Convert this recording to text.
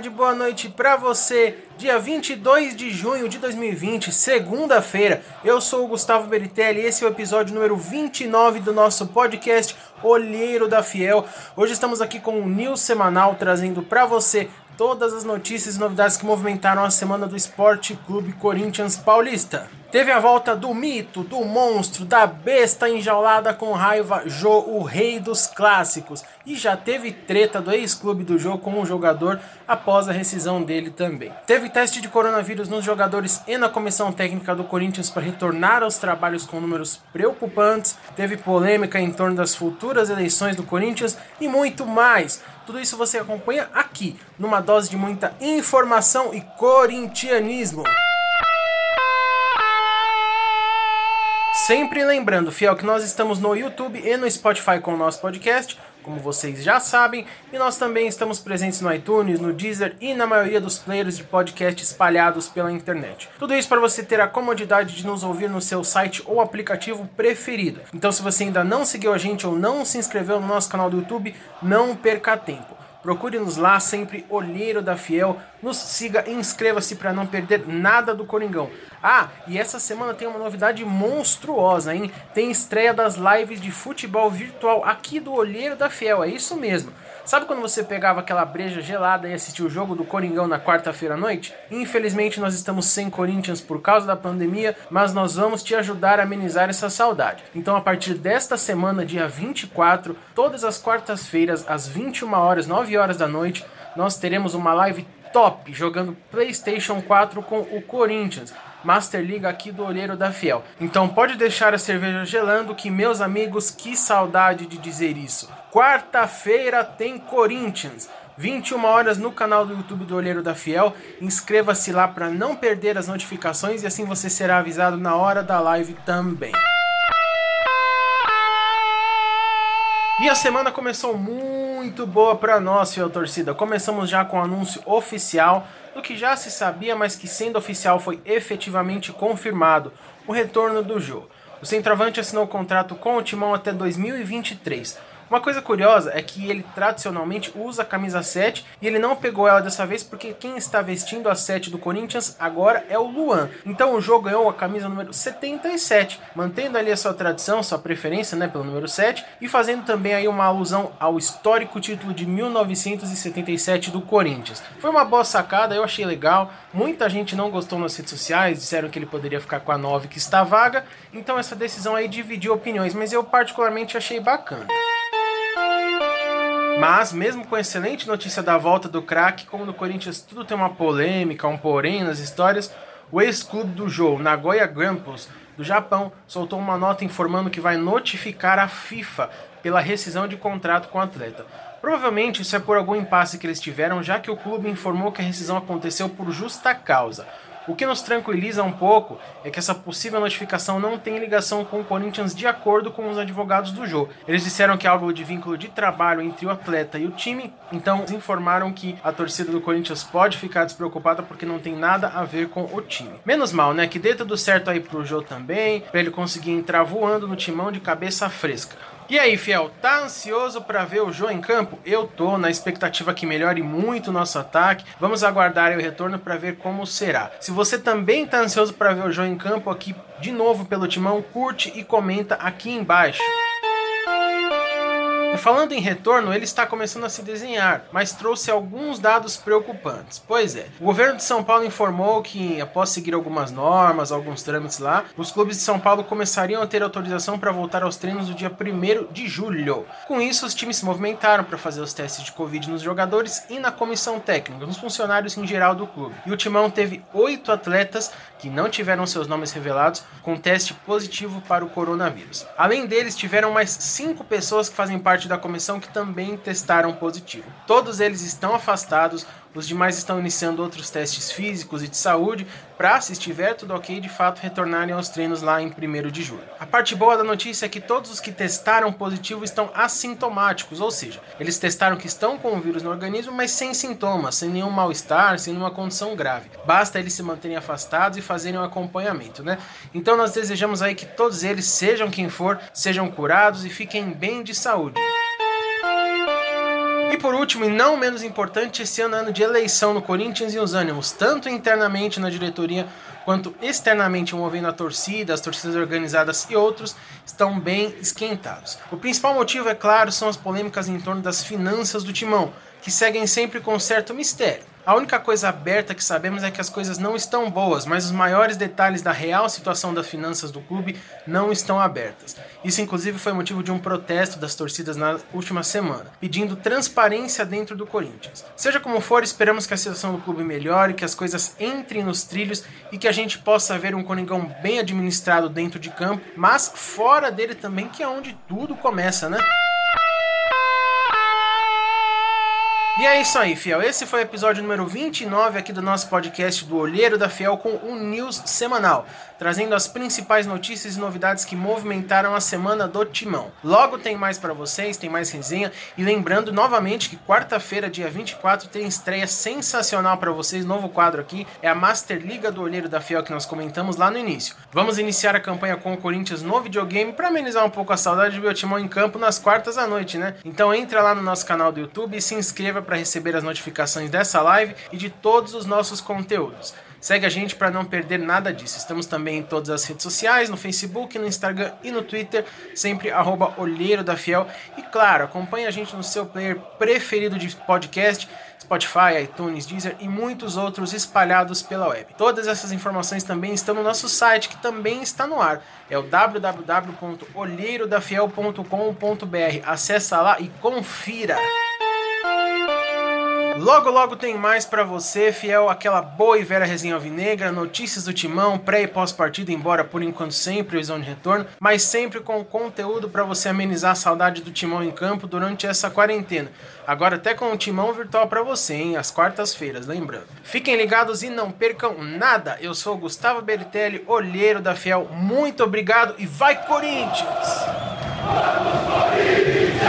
tarde, boa noite para você. Dia 22 de junho de 2020, segunda-feira. Eu sou o Gustavo Beritelli e esse é o episódio número 29 do nosso podcast Olheiro da Fiel. Hoje estamos aqui com o News Semanal trazendo para você todas as notícias e novidades que movimentaram a semana do Esporte Clube Corinthians Paulista. Teve a volta do mito, do monstro, da besta enjaulada com raiva, Jô, o rei dos clássicos. E já teve treta do ex-clube do Jô com o jogador após a rescisão dele também. Teve teste de coronavírus nos jogadores e na comissão técnica do Corinthians para retornar aos trabalhos com números preocupantes. Teve polêmica em torno das futuras eleições do Corinthians e muito mais. Tudo isso você acompanha aqui, numa dose de muita informação e corintianismo. Sempre lembrando, fiel, que nós estamos no YouTube e no Spotify com o nosso podcast, como vocês já sabem, e nós também estamos presentes no iTunes, no Deezer e na maioria dos players de podcast espalhados pela internet. Tudo isso para você ter a comodidade de nos ouvir no seu site ou aplicativo preferido. Então, se você ainda não seguiu a gente ou não se inscreveu no nosso canal do YouTube, não perca tempo. Procure-nos lá, sempre Olheiro da Fiel. Nos siga e inscreva-se para não perder nada do Coringão. Ah, e essa semana tem uma novidade monstruosa, hein? Tem estreia das lives de futebol virtual aqui do Olheiro da Fiel, é isso mesmo. Sabe quando você pegava aquela breja gelada e assistia o jogo do Coringão na quarta-feira à noite? Infelizmente nós estamos sem Corinthians por causa da pandemia, mas nós vamos te ajudar a amenizar essa saudade. Então a partir desta semana, dia 24, todas as quartas-feiras às 21 horas, 9 horas da noite, nós teremos uma live top jogando PlayStation 4 com o Corinthians. Master League aqui do Olheiro da Fiel. Então pode deixar a cerveja gelando que meus amigos, que saudade de dizer isso. Quarta-feira tem Corinthians. 21 horas no canal do YouTube do Olheiro da Fiel. Inscreva-se lá para não perder as notificações e assim você será avisado na hora da live também. E a semana começou muito boa para nós, fiel torcida. Começamos já com o anúncio oficial do que já se sabia, mas que sendo oficial foi efetivamente confirmado: o retorno do Jô. O centroavante assinou o contrato com o Timão até 2023. Uma coisa curiosa é que ele tradicionalmente usa a camisa 7 e ele não pegou ela dessa vez porque quem está vestindo a 7 do Corinthians agora é o Luan. Então o jogo ganhou a camisa número 77, mantendo ali a sua tradição, sua preferência né, pelo número 7 e fazendo também aí uma alusão ao histórico título de 1977 do Corinthians. Foi uma boa sacada, eu achei legal. Muita gente não gostou nas redes sociais, disseram que ele poderia ficar com a 9 que está vaga, então essa decisão aí dividiu opiniões, mas eu particularmente achei bacana. Mas, mesmo com a excelente notícia da volta do craque, como no Corinthians tudo tem uma polêmica, um porém nas histórias, o ex-clube do jogo, Nagoya Grampus, do Japão, soltou uma nota informando que vai notificar a FIFA pela rescisão de contrato com o atleta. Provavelmente isso é por algum impasse que eles tiveram, já que o clube informou que a rescisão aconteceu por justa causa. O que nos tranquiliza um pouco é que essa possível notificação não tem ligação com o Corinthians de acordo com os advogados do jogo. Eles disseram que é algo de vínculo de trabalho entre o atleta e o time, então informaram que a torcida do Corinthians pode ficar despreocupada porque não tem nada a ver com o time. Menos mal, né? Que dê tudo certo aí pro jogo também, para ele conseguir entrar voando no timão de cabeça fresca. E aí, fiel, tá ansioso para ver o Jô em campo? Eu tô na expectativa que melhore muito o nosso ataque. Vamos aguardar o retorno para ver como será. Se você também tá ansioso para ver o Jô em campo aqui de novo pelo Timão, curte e comenta aqui embaixo. Falando em retorno, ele está começando a se desenhar, mas trouxe alguns dados preocupantes. Pois é, o governo de São Paulo informou que, após seguir algumas normas, alguns trâmites lá, os clubes de São Paulo começariam a ter autorização para voltar aos treinos no dia 1 de julho. Com isso, os times se movimentaram para fazer os testes de Covid nos jogadores e na comissão técnica, nos funcionários em geral do clube. E o Timão teve oito atletas que não tiveram seus nomes revelados com teste positivo para o coronavírus. Além deles, tiveram mais cinco pessoas que fazem parte parte da comissão que também testaram positivo. Todos eles estão afastados, os demais estão iniciando outros testes físicos e de saúde para, se estiver tudo ok, de fato retornarem aos treinos lá em 1 de julho. A parte boa da notícia é que todos os que testaram positivo estão assintomáticos, ou seja, eles testaram que estão com o vírus no organismo, mas sem sintomas, sem nenhum mal-estar, sem nenhuma condição grave. Basta eles se manterem afastados e fazerem um acompanhamento, né? Então nós desejamos aí que todos eles, sejam quem for, sejam curados e fiquem bem de saúde por último, e não menos importante, esse ano é ano de eleição no Corinthians e os ânimos, tanto internamente na diretoria quanto externamente envolvendo a torcida, as torcidas organizadas e outros, estão bem esquentados. O principal motivo, é claro, são as polêmicas em torno das finanças do timão, que seguem sempre com certo mistério. A única coisa aberta que sabemos é que as coisas não estão boas, mas os maiores detalhes da real situação das finanças do clube não estão abertas. Isso, inclusive, foi motivo de um protesto das torcidas na última semana, pedindo transparência dentro do Corinthians. Seja como for, esperamos que a situação do clube melhore, que as coisas entrem nos trilhos e que a gente possa ver um Coringão bem administrado dentro de campo, mas fora dele também, que é onde tudo começa, né? E é isso aí, Fiel. Esse foi o episódio número 29 aqui do nosso podcast do Olheiro da Fiel com um news semanal, trazendo as principais notícias e novidades que movimentaram a semana do Timão. Logo tem mais para vocês, tem mais resenha e lembrando novamente que quarta-feira, dia 24, tem estreia sensacional para vocês, novo quadro aqui, é a Master Liga do Olheiro da Fiel que nós comentamos lá no início. Vamos iniciar a campanha com o Corinthians no videogame para amenizar um pouco a saudade de ver o Timão em campo nas quartas à noite, né? Então entra lá no nosso canal do YouTube e se inscreva para receber as notificações dessa live e de todos os nossos conteúdos. Segue a gente para não perder nada disso. Estamos também em todas as redes sociais, no Facebook, no Instagram e no Twitter, sempre arroba Olheiro da Fiel. E claro, acompanhe a gente no seu player preferido de podcast, Spotify, iTunes, Deezer e muitos outros espalhados pela web. Todas essas informações também estão no nosso site, que também está no ar. É o www.olheirodafiel.com.br. Acesse lá e confira! Logo, logo tem mais para você, fiel aquela boa e velha resenha alvinegra, notícias do timão, pré e pós-partida, embora por enquanto sem previsão de retorno, mas sempre com conteúdo para você amenizar a saudade do timão em campo durante essa quarentena. Agora até com o timão virtual para você, hein, às quartas-feiras, lembrando. Fiquem ligados e não percam nada. Eu sou Gustavo Beritelli, olheiro da Fiel. Muito obrigado e vai Corinthians! Vamos, Corinthians!